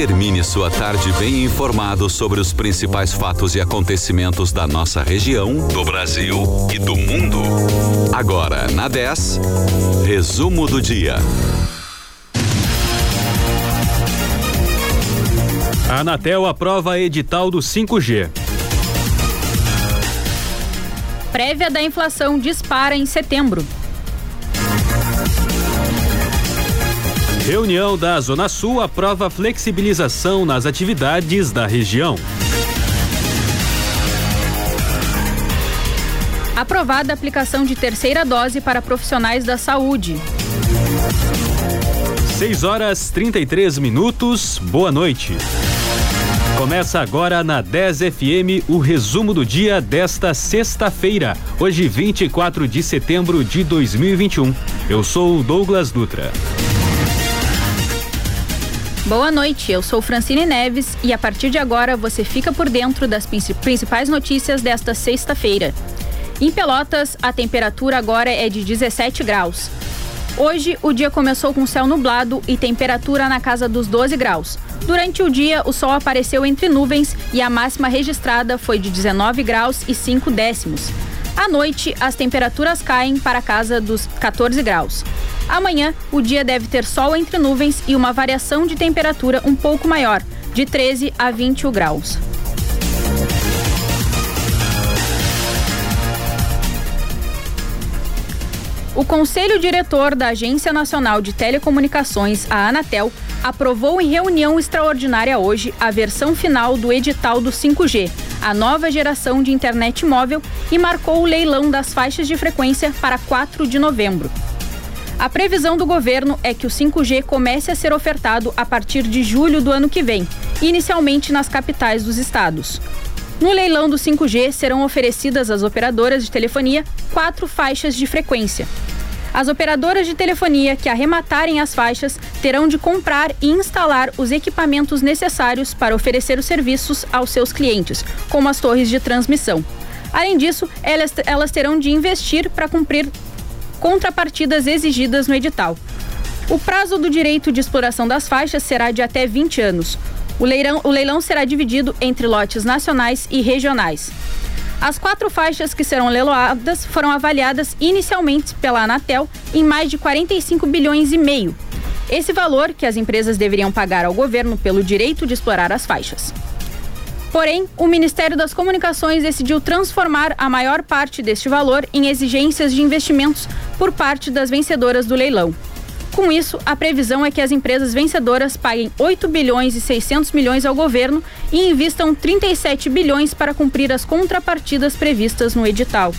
Termine sua tarde bem informado sobre os principais fatos e acontecimentos da nossa região, do Brasil e do mundo. Agora, na 10, resumo do dia. A Anatel aprova edital do 5G. Prévia da inflação dispara em setembro. Reunião da Zona Sul aprova flexibilização nas atividades da região. Aprovada a aplicação de terceira dose para profissionais da saúde. 6 horas 33 minutos. Boa noite. Começa agora na 10 FM o resumo do dia desta sexta-feira, hoje 24 de setembro de 2021. Eu sou o Douglas Dutra. Boa noite, eu sou Francine Neves e a partir de agora você fica por dentro das principais notícias desta sexta-feira. Em Pelotas, a temperatura agora é de 17 graus. Hoje, o dia começou com céu nublado e temperatura na casa dos 12 graus. Durante o dia, o sol apareceu entre nuvens e a máxima registrada foi de 19 graus e 5 décimos. À noite, as temperaturas caem para a casa dos 14 graus. Amanhã, o dia deve ter sol entre nuvens e uma variação de temperatura um pouco maior, de 13 a 21 graus. O Conselho Diretor da Agência Nacional de Telecomunicações, a Anatel, aprovou em reunião extraordinária hoje a versão final do edital do 5G, a nova geração de internet móvel, e marcou o leilão das faixas de frequência para 4 de novembro. A previsão do governo é que o 5G comece a ser ofertado a partir de julho do ano que vem, inicialmente nas capitais dos estados. No leilão do 5G serão oferecidas às operadoras de telefonia quatro faixas de frequência. As operadoras de telefonia que arrematarem as faixas terão de comprar e instalar os equipamentos necessários para oferecer os serviços aos seus clientes, como as torres de transmissão. Além disso, elas, elas terão de investir para cumprir contrapartidas exigidas no edital. O prazo do direito de exploração das faixas será de até 20 anos. O o leilão será dividido entre lotes nacionais e regionais. As quatro faixas que serão leiloadas foram avaliadas inicialmente pela Anatel em mais de 45 bilhões e meio. Esse valor que as empresas deveriam pagar ao governo pelo direito de explorar as faixas. Porém, o Ministério das Comunicações decidiu transformar a maior parte deste valor em exigências de investimentos por parte das vencedoras do leilão. Com isso, a previsão é que as empresas vencedoras paguem 8 bilhões e 600 milhões ao governo e invistam 37 bilhões para cumprir as contrapartidas previstas no edital.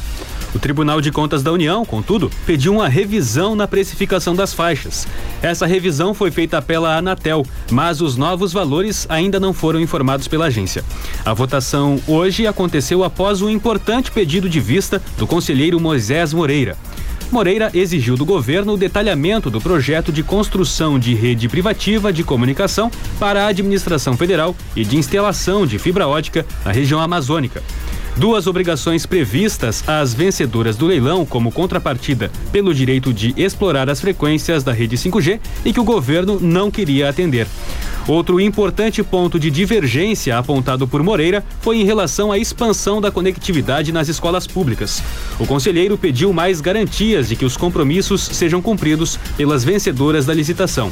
O Tribunal de Contas da União, contudo, pediu uma revisão na precificação das faixas. Essa revisão foi feita pela Anatel, mas os novos valores ainda não foram informados pela agência. A votação hoje aconteceu após um importante pedido de vista do conselheiro Moisés Moreira. Moreira exigiu do governo o detalhamento do projeto de construção de rede privativa de comunicação para a administração federal e de instalação de fibra ótica na região amazônica. Duas obrigações previstas às vencedoras do leilão como contrapartida pelo direito de explorar as frequências da rede 5G e que o governo não queria atender. Outro importante ponto de divergência apontado por Moreira foi em relação à expansão da conectividade nas escolas públicas. O conselheiro pediu mais garantias de que os compromissos sejam cumpridos pelas vencedoras da licitação.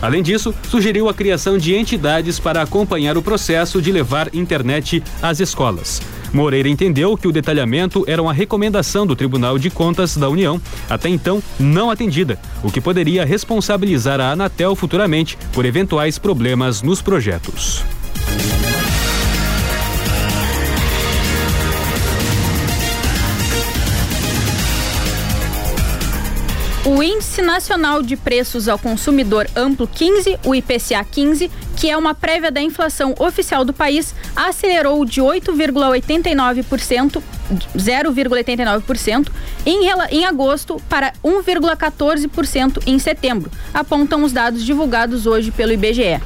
Além disso, sugeriu a criação de entidades para acompanhar o processo de levar internet às escolas. Moreira entendeu que o detalhamento era uma recomendação do Tribunal de Contas da União, até então não atendida, o que poderia responsabilizar a Anatel futuramente por eventuais problemas nos projetos. O Nacional de Preços ao Consumidor Amplo 15, o IPCA 15, que é uma prévia da inflação oficial do país, acelerou de 8,89%, 0,89% em, em agosto para 1,14% em setembro, apontam os dados divulgados hoje pelo IBGE.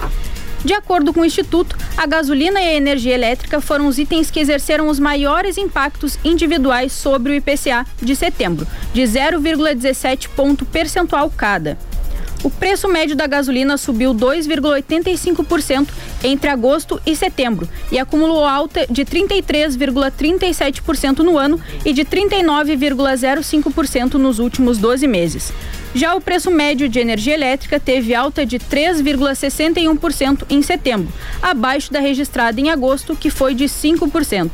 De acordo com o Instituto, a gasolina e a energia elétrica foram os itens que exerceram os maiores impactos individuais sobre o IPCA de setembro, de 0,17 ponto percentual cada. O preço médio da gasolina subiu 2,85% entre agosto e setembro e acumulou alta de 33,37% no ano e de 39,05% nos últimos 12 meses. Já o preço médio de energia elétrica teve alta de 3,61% em setembro, abaixo da registrada em agosto, que foi de 5%.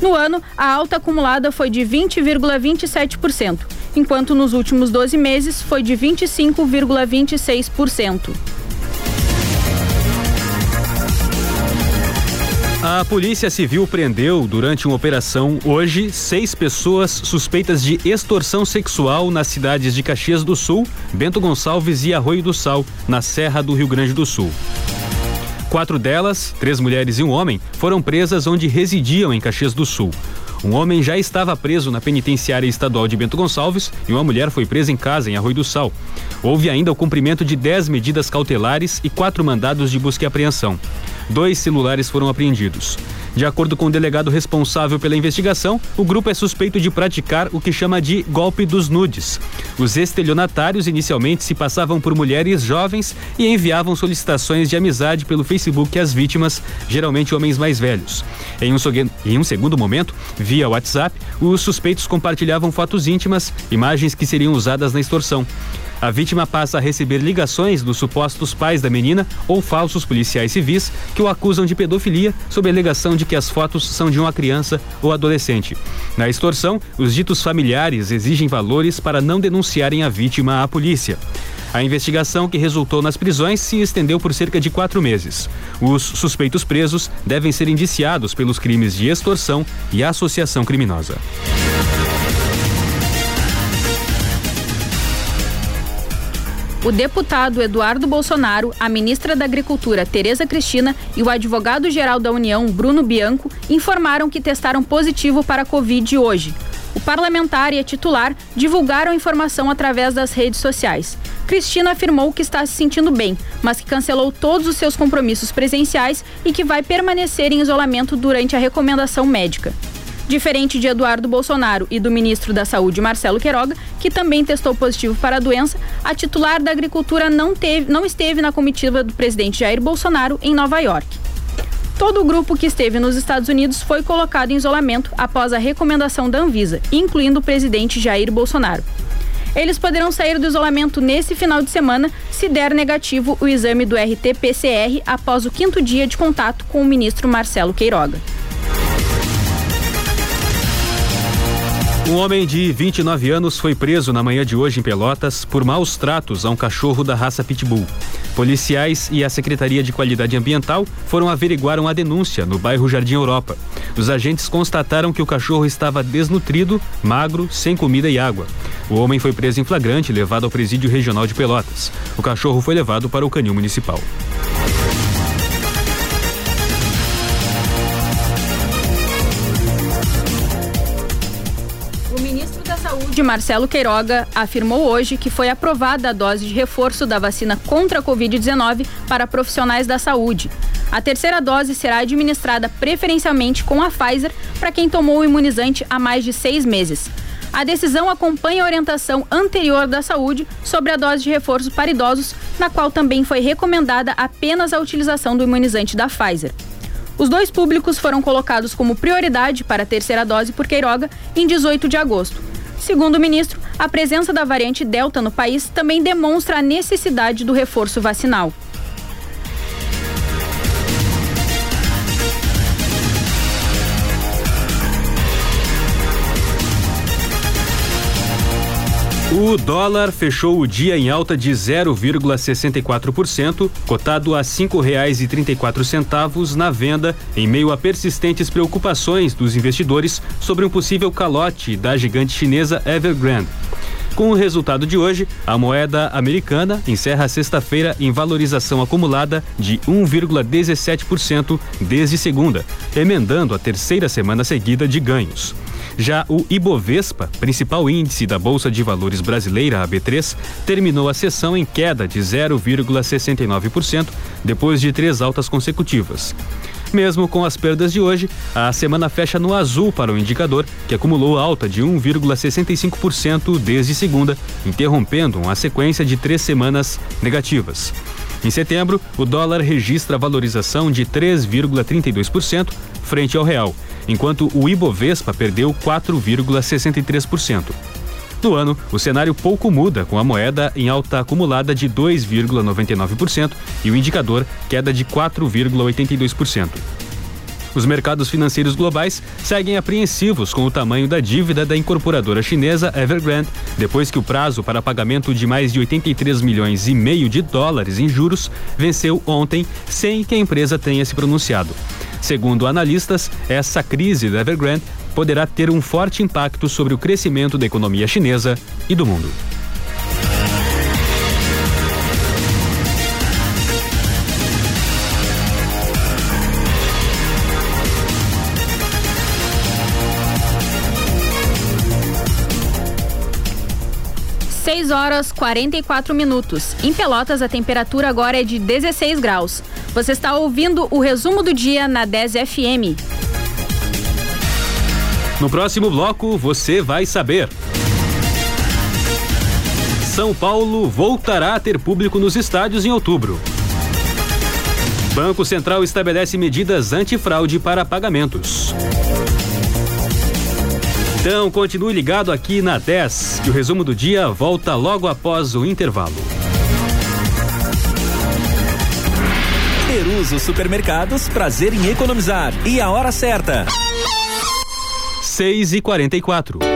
No ano, a alta acumulada foi de 20,27%, enquanto nos últimos 12 meses foi de 25,26%. A Polícia Civil prendeu, durante uma operação hoje, seis pessoas suspeitas de extorsão sexual nas cidades de Caxias do Sul, Bento Gonçalves e Arroio do Sal, na Serra do Rio Grande do Sul. Quatro delas, três mulheres e um homem, foram presas onde residiam em Caxias do Sul. Um homem já estava preso na penitenciária estadual de Bento Gonçalves e uma mulher foi presa em casa, em Arroio do Sal. Houve ainda o cumprimento de 10 medidas cautelares e quatro mandados de busca e apreensão. Dois celulares foram apreendidos. De acordo com o delegado responsável pela investigação, o grupo é suspeito de praticar o que chama de golpe dos nudes. Os estelionatários inicialmente se passavam por mulheres jovens e enviavam solicitações de amizade pelo Facebook às vítimas, geralmente homens mais velhos. Em um, em um segundo momento, via WhatsApp, os suspeitos compartilhavam fotos íntimas, imagens que seriam usadas na extorsão. A vítima passa a receber ligações dos supostos pais da menina ou falsos policiais civis que o acusam de pedofilia sob a alegação de que as fotos são de uma criança ou adolescente. Na extorsão, os ditos familiares exigem valores para não denunciarem a vítima à polícia. A investigação que resultou nas prisões se estendeu por cerca de quatro meses. Os suspeitos presos devem ser indiciados pelos crimes de extorsão e associação criminosa. O deputado Eduardo Bolsonaro, a ministra da Agricultura Tereza Cristina e o advogado-geral da União, Bruno Bianco, informaram que testaram positivo para a Covid hoje. O parlamentar e a titular divulgaram a informação através das redes sociais. Cristina afirmou que está se sentindo bem, mas que cancelou todos os seus compromissos presenciais e que vai permanecer em isolamento durante a recomendação médica. Diferente de Eduardo Bolsonaro e do ministro da Saúde, Marcelo Queiroga, que também testou positivo para a doença, a titular da Agricultura não, teve, não esteve na comitiva do presidente Jair Bolsonaro em Nova York. Todo o grupo que esteve nos Estados Unidos foi colocado em isolamento após a recomendação da Anvisa, incluindo o presidente Jair Bolsonaro. Eles poderão sair do isolamento nesse final de semana se der negativo o exame do RT-PCR após o quinto dia de contato com o ministro Marcelo Queiroga. Um homem de 29 anos foi preso na manhã de hoje em Pelotas por maus tratos a um cachorro da raça Pitbull. Policiais e a Secretaria de Qualidade Ambiental foram averiguar uma denúncia no bairro Jardim Europa. Os agentes constataram que o cachorro estava desnutrido, magro, sem comida e água. O homem foi preso em flagrante e levado ao presídio regional de Pelotas. O cachorro foi levado para o canil municipal. De Marcelo Queiroga afirmou hoje que foi aprovada a dose de reforço da vacina contra a Covid-19 para profissionais da saúde. A terceira dose será administrada preferencialmente com a Pfizer para quem tomou o imunizante há mais de seis meses. A decisão acompanha a orientação anterior da saúde sobre a dose de reforço para idosos, na qual também foi recomendada apenas a utilização do imunizante da Pfizer. Os dois públicos foram colocados como prioridade para a terceira dose por Queiroga em 18 de agosto. Segundo o ministro, a presença da variante Delta no país também demonstra a necessidade do reforço vacinal. O dólar fechou o dia em alta de 0,64%, cotado a quatro centavos na venda, em meio a persistentes preocupações dos investidores sobre um possível calote da gigante chinesa Evergrande. Com o resultado de hoje, a moeda americana encerra sexta-feira em valorização acumulada de 1,17% desde segunda, emendando a terceira semana seguida de ganhos. Já o Ibovespa, principal índice da Bolsa de Valores brasileira, a B3, terminou a sessão em queda de 0,69% depois de três altas consecutivas. Mesmo com as perdas de hoje, a semana fecha no azul para o indicador, que acumulou alta de 1,65% desde segunda, interrompendo uma sequência de três semanas negativas. Em setembro, o dólar registra valorização de 3,32% frente ao real, enquanto o Ibovespa perdeu 4,63%. No ano, o cenário pouco muda, com a moeda em alta acumulada de 2,99% e o indicador queda de 4,82%. Os mercados financeiros globais seguem apreensivos com o tamanho da dívida da incorporadora chinesa Evergrande, depois que o prazo para pagamento de mais de 83 milhões e meio de dólares em juros venceu ontem, sem que a empresa tenha se pronunciado. Segundo analistas, essa crise da Evergrande poderá ter um forte impacto sobre o crescimento da economia chinesa e do mundo. Seis horas 44 minutos. Em Pelotas, a temperatura agora é de 16 graus. Você está ouvindo o resumo do dia na 10 FM. No próximo bloco, você vai saber. São Paulo voltará a ter público nos estádios em outubro. Banco Central estabelece medidas antifraude para pagamentos. Então, continue ligado aqui na 10, que o resumo do dia volta logo após o intervalo. Peruso Supermercados, prazer em economizar. E a hora certa. 6 e 44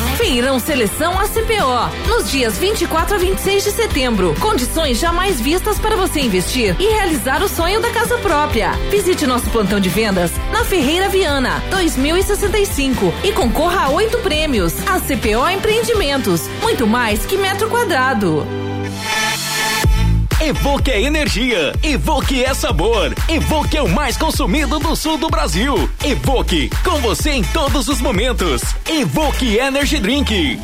Feirão Seleção ACPO, nos dias 24 a 26 de setembro. Condições jamais vistas para você investir e realizar o sonho da casa própria. Visite nosso plantão de vendas na Ferreira Viana, 2065 e concorra a oito prêmios. ACPO Empreendimentos, muito mais que metro quadrado. Evoque é energia, Evoque é sabor, Evoque é o mais consumido do sul do Brasil. Evoque, com você em todos os momentos. Evoque Energy Drink.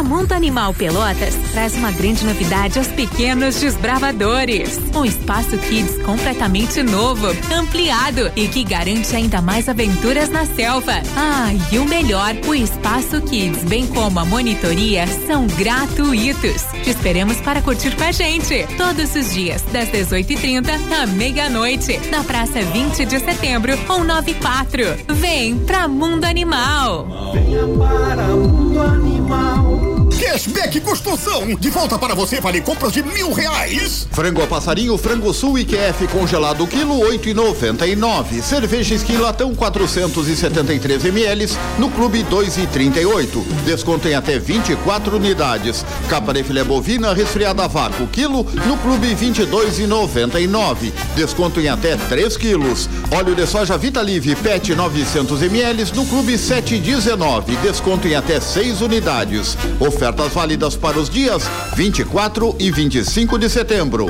A Mundo Animal Pelotas traz uma grande novidade aos pequenos desbravadores. Um espaço kids completamente novo, ampliado e que garante ainda mais aventuras na selva. Ah, e o melhor, o espaço kids, bem como a monitoria, são gratuitos. Te esperamos para curtir com a gente todos os dias, das 18h30 à meia-noite, na Praça 20 de Setembro, 194. Vem pra Mundo Animal. Venha para Mundo Animal. Cashback Construção. De volta para você, vale compras de mil reais. Frango a passarinho, frango sul e QF congelado quilo oito e noventa e nove. Cerveja esquilatão 473 ml no clube dois e trinta e oito. Desconto em até 24 unidades. Capa de filé bovina resfriada a vácuo quilo no clube vinte e dois e noventa e nove. Desconto em até 3 quilos. Óleo de soja Vitalive PET 900 ml no clube sete e dezenove. Desconto em até 6 unidades. Oferta Ofertas válidas para os dias 24 e 25 de setembro.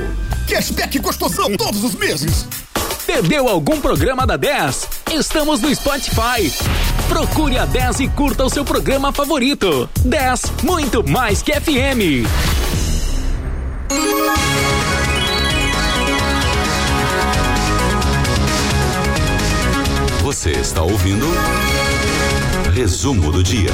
Cashback gostoção todos os meses. Perdeu algum programa da 10? Estamos no Spotify. Procure a 10 e curta o seu programa favorito. 10, muito mais que FM. Você está ouvindo? Resumo do dia.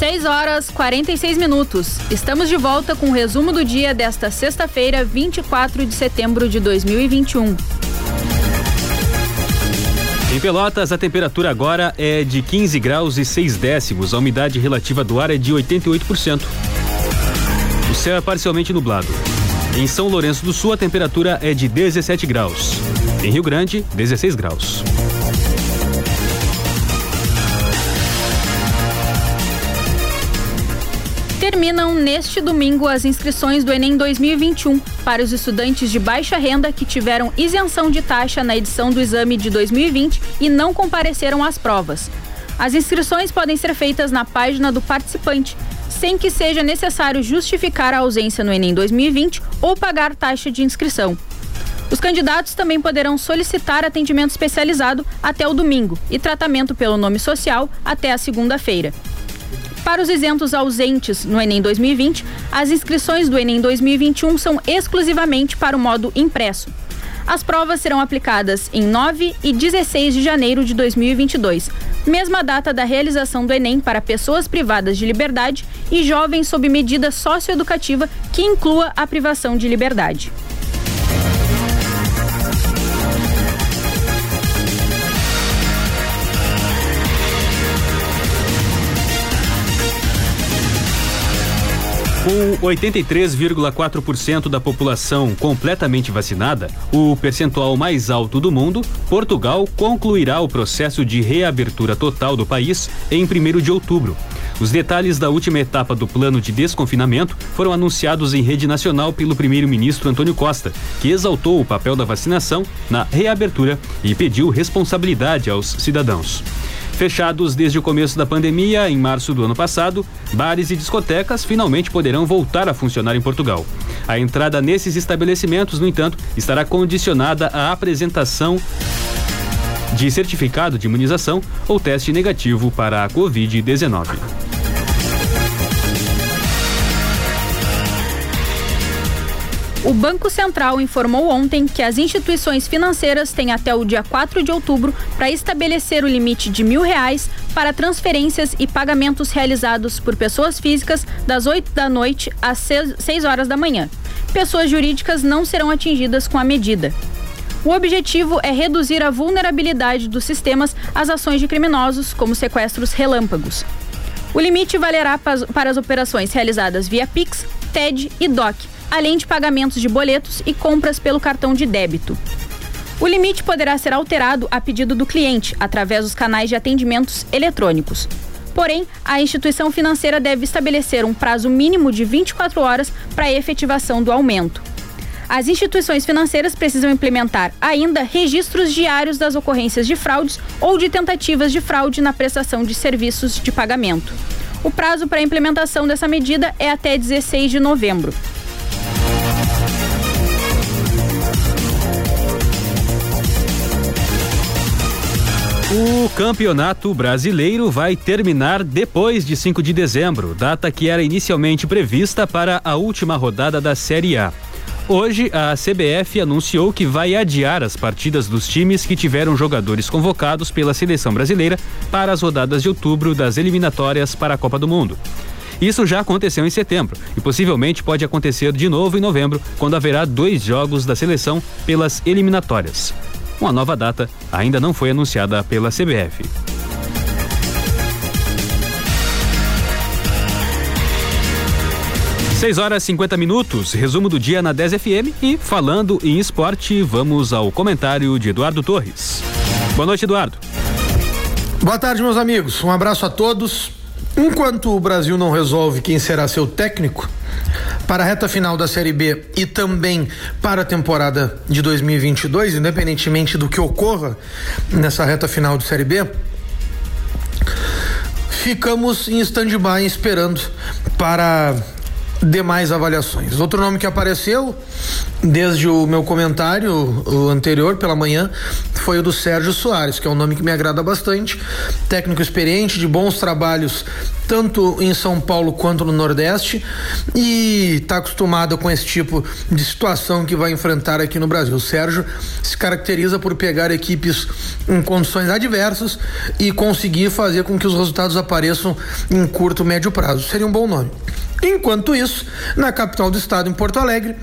6 horas 46 minutos. Estamos de volta com o resumo do dia desta sexta-feira, 24 de setembro de 2021. Em Pelotas, a temperatura agora é de 15 graus e 6 décimos. A umidade relativa do ar é de 88%. O céu é parcialmente nublado. Em São Lourenço do Sul, a temperatura é de 17 graus. Em Rio Grande, 16 graus. Terminam neste domingo as inscrições do Enem 2021 para os estudantes de baixa renda que tiveram isenção de taxa na edição do exame de 2020 e não compareceram às provas. As inscrições podem ser feitas na página do participante, sem que seja necessário justificar a ausência no Enem 2020 ou pagar taxa de inscrição. Os candidatos também poderão solicitar atendimento especializado até o domingo e tratamento pelo nome social até a segunda-feira. Para os isentos ausentes no Enem 2020, as inscrições do Enem 2021 são exclusivamente para o modo impresso. As provas serão aplicadas em 9 e 16 de janeiro de 2022, mesma data da realização do Enem para pessoas privadas de liberdade e jovens sob medida socioeducativa que inclua a privação de liberdade. Com 83,4% da população completamente vacinada, o percentual mais alto do mundo, Portugal concluirá o processo de reabertura total do país em 1 de outubro. Os detalhes da última etapa do plano de desconfinamento foram anunciados em rede nacional pelo primeiro-ministro Antônio Costa, que exaltou o papel da vacinação na reabertura e pediu responsabilidade aos cidadãos. Fechados desde o começo da pandemia, em março do ano passado, bares e discotecas finalmente poderão voltar a funcionar em Portugal. A entrada nesses estabelecimentos, no entanto, estará condicionada à apresentação de certificado de imunização ou teste negativo para a Covid-19. O Banco Central informou ontem que as instituições financeiras têm até o dia 4 de outubro para estabelecer o limite de mil reais para transferências e pagamentos realizados por pessoas físicas das 8 da noite às 6 horas da manhã. Pessoas jurídicas não serão atingidas com a medida. O objetivo é reduzir a vulnerabilidade dos sistemas às ações de criminosos, como sequestros relâmpagos. O limite valerá para as operações realizadas via Pix, TED e DOC além de pagamentos de boletos e compras pelo cartão de débito. O limite poderá ser alterado a pedido do cliente, através dos canais de atendimentos eletrônicos. Porém, a instituição financeira deve estabelecer um prazo mínimo de 24 horas para a efetivação do aumento. As instituições financeiras precisam implementar ainda registros diários das ocorrências de fraudes ou de tentativas de fraude na prestação de serviços de pagamento. O prazo para a implementação dessa medida é até 16 de novembro. O Campeonato Brasileiro vai terminar depois de 5 de dezembro, data que era inicialmente prevista para a última rodada da Série A. Hoje, a CBF anunciou que vai adiar as partidas dos times que tiveram jogadores convocados pela seleção brasileira para as rodadas de outubro das eliminatórias para a Copa do Mundo. Isso já aconteceu em setembro e possivelmente pode acontecer de novo em novembro, quando haverá dois jogos da seleção pelas eliminatórias. Uma nova data ainda não foi anunciada pela CBF. Seis horas 50 minutos, resumo do dia na 10 FM e falando em esporte, vamos ao comentário de Eduardo Torres. Boa noite, Eduardo. Boa tarde, meus amigos. Um abraço a todos. Enquanto o Brasil não resolve quem será seu técnico, para a reta final da Série B e também para a temporada de 2022, independentemente do que ocorra nessa reta final de Série B, ficamos em stand-by esperando para demais avaliações. Outro nome que apareceu desde o meu comentário anterior pela manhã foi o do Sérgio Soares, que é um nome que me agrada bastante, técnico experiente de bons trabalhos tanto em São Paulo quanto no Nordeste e está acostumado com esse tipo de situação que vai enfrentar aqui no Brasil. O Sérgio se caracteriza por pegar equipes em condições adversas e conseguir fazer com que os resultados apareçam em curto, médio prazo. Seria um bom nome. Enquanto isso, na capital do estado, em Porto Alegre,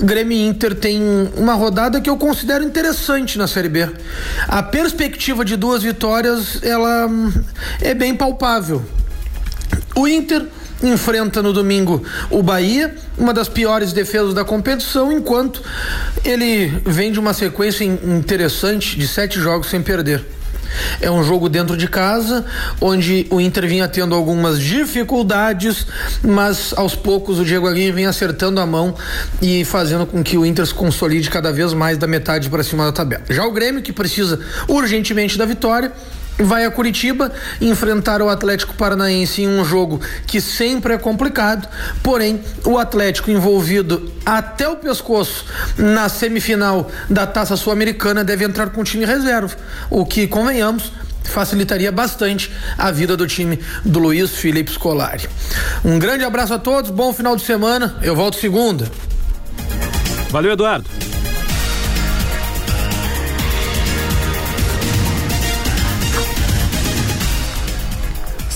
Grêmio Inter tem uma rodada que eu considero interessante na Série B. A perspectiva de duas vitórias, ela hum, é bem palpável. O Inter enfrenta no domingo o Bahia, uma das piores defesas da competição, enquanto ele vem de uma sequência interessante de sete jogos sem perder. É um jogo dentro de casa, onde o Inter vinha tendo algumas dificuldades, mas aos poucos o Diego Aguirre vem acertando a mão e fazendo com que o Inter se consolide cada vez mais da metade para cima da tabela. Já o Grêmio, que precisa urgentemente da vitória, vai a Curitiba enfrentar o Atlético Paranaense em um jogo que sempre é complicado, porém o Atlético envolvido até o pescoço na semifinal da Taça Sul-Americana deve entrar com o time reserva, o que convenhamos facilitaria bastante a vida do time do Luiz Felipe Scolari. Um grande abraço a todos, bom final de semana. Eu volto segunda. Valeu, Eduardo.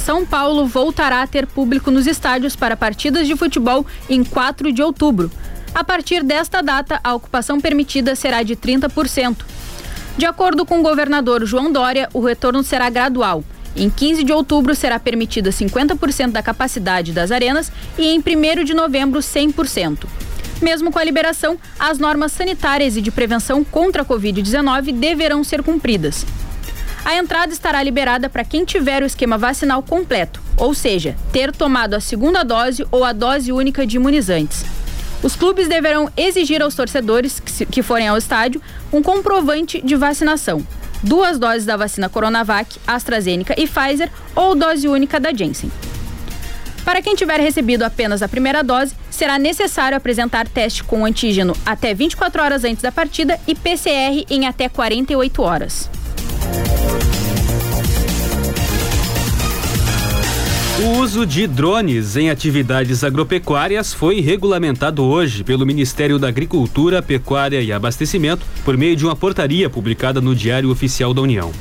São Paulo voltará a ter público nos estádios para partidas de futebol em 4 de outubro. A partir desta data, a ocupação permitida será de 30%. De acordo com o governador João Dória, o retorno será gradual. Em 15 de outubro será permitida 50% da capacidade das arenas e em 1 de novembro 100%. Mesmo com a liberação, as normas sanitárias e de prevenção contra a Covid-19 deverão ser cumpridas. A entrada estará liberada para quem tiver o esquema vacinal completo, ou seja, ter tomado a segunda dose ou a dose única de imunizantes. Os clubes deverão exigir aos torcedores que, forem ao estádio um comprovante de vacinação, duas doses da vacina Coronavac, AstraZeneca e Pfizer ou dose única da Janssen. Para quem tiver recebido apenas a primeira dose, será necessário apresentar teste com antígeno até 24 horas antes da partida e PCR em até 48 horas. O uso de drones em atividades agropecuárias foi regulamentado hoje pelo Ministério da Agricultura, Pecuária e Abastecimento por meio de uma portaria publicada no Diário Oficial da União.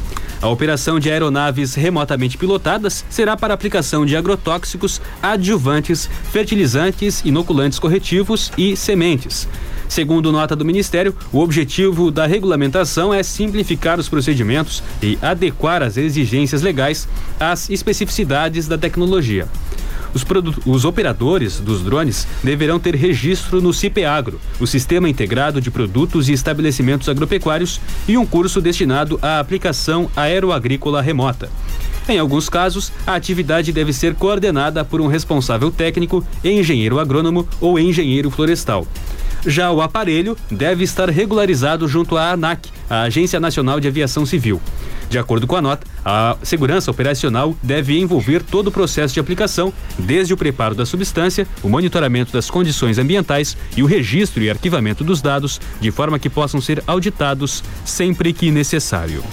A operação de aeronaves remotamente pilotadas será para aplicação de agrotóxicos, adjuvantes, fertilizantes, inoculantes corretivos e sementes. Segundo nota do Ministério, o objetivo da regulamentação é simplificar os procedimentos e adequar as exigências legais às especificidades da tecnologia. Os, os, operadores dos drones deverão ter registro no CIPEAGRO, o Sistema Integrado de Produtos e Estabelecimentos Agropecuários, e um curso destinado à aplicação aeroagrícola remota. Em alguns casos, a atividade deve ser coordenada por um responsável técnico, engenheiro agrônomo ou engenheiro florestal. Já o aparelho deve estar regularizado junto à ANAC, a Agência Nacional de Aviação Civil. De acordo com a nota, a segurança operacional deve envolver todo o processo de aplicação, desde o preparo da substância, o monitoramento das condições ambientais e o registro e arquivamento dos dados, de forma que possam ser auditados sempre que necessário.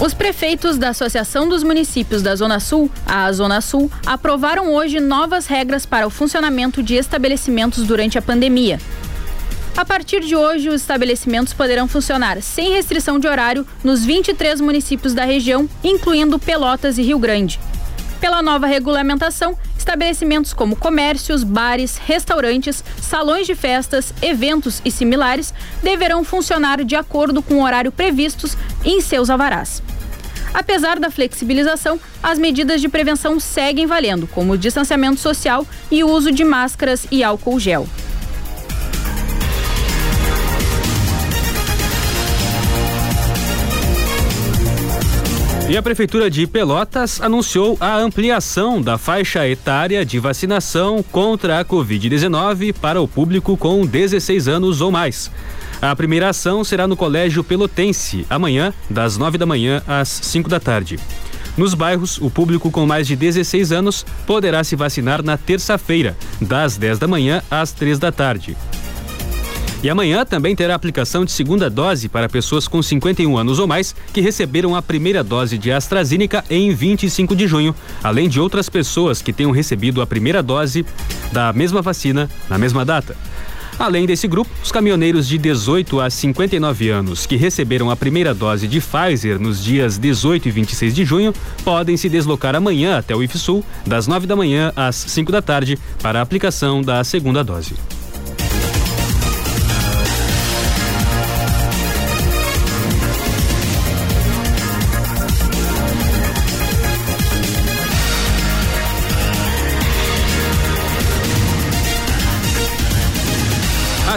Os prefeitos da Associação dos Municípios da Zona Sul, a Zona Sul, aprovaram hoje novas regras para o funcionamento de estabelecimentos durante a pandemia. A partir de hoje, os estabelecimentos poderão funcionar sem restrição de horário nos 23 municípios da região, incluindo Pelotas e Rio Grande. Pela nova regulamentação, estabelecimentos como comércios, bares, restaurantes, salões de festas, eventos e similares deverão funcionar de acordo com o horário previstos em seus alvarás. Apesar da flexibilização, as medidas de prevenção seguem valendo, como o distanciamento social e o uso de máscaras e álcool gel. E a Prefeitura de Pelotas anunciou a ampliação da faixa etária de vacinação contra a Covid-19 para o público com 16 anos ou mais. A primeira ação será no Colégio Pelotense, amanhã, das 9 da manhã às 5 da tarde. Nos bairros, o público com mais de 16 anos poderá se vacinar na terça-feira, das 10 da manhã às 3 da tarde. E amanhã também terá aplicação de segunda dose para pessoas com 51 anos ou mais que receberam a primeira dose de AstraZeneca em 25 de junho, além de outras pessoas que tenham recebido a primeira dose da mesma vacina na mesma data. Além desse grupo, os caminhoneiros de 18 a 59 anos que receberam a primeira dose de Pfizer nos dias 18 e 26 de junho podem se deslocar amanhã até o IFSUL, das 9 da manhã às 5 da tarde, para a aplicação da segunda dose.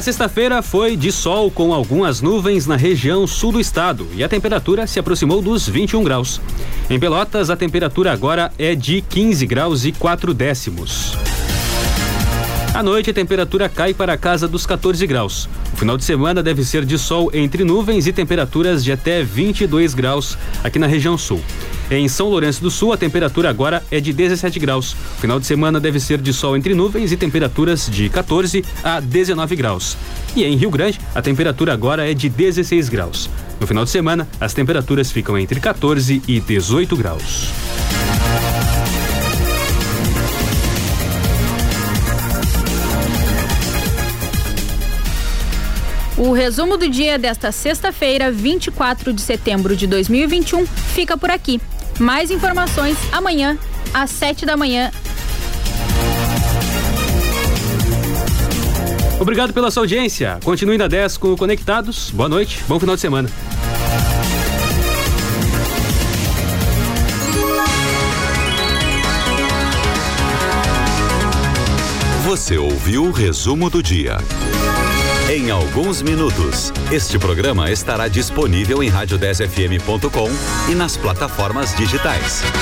Sexta-feira foi de sol com algumas nuvens na região sul do estado e a temperatura se aproximou dos 21 graus. Em Pelotas, a temperatura agora é de 15 graus e 4 décimos. À noite, a temperatura cai para a casa dos 14 graus. O final de semana deve ser de sol entre nuvens e temperaturas de até 22 graus aqui na região sul. Em São Lourenço do Sul, a temperatura agora é de 17 graus. O final de semana deve ser de sol entre nuvens e temperaturas de 14 a 19 graus. E em Rio Grande, a temperatura agora é de 16 graus. No final de semana, as temperaturas ficam entre 14 e 18 graus. O resumo do dia desta sexta-feira, 24 de setembro de 2021, fica por aqui. Mais informações amanhã, às 7 da manhã. Obrigado pela sua audiência. Continue na 10 com Conectados. Boa noite, bom final de semana. Você ouviu o resumo do dia. Em alguns minutos, este programa estará disponível em rádio10fm.com e nas plataformas digitais.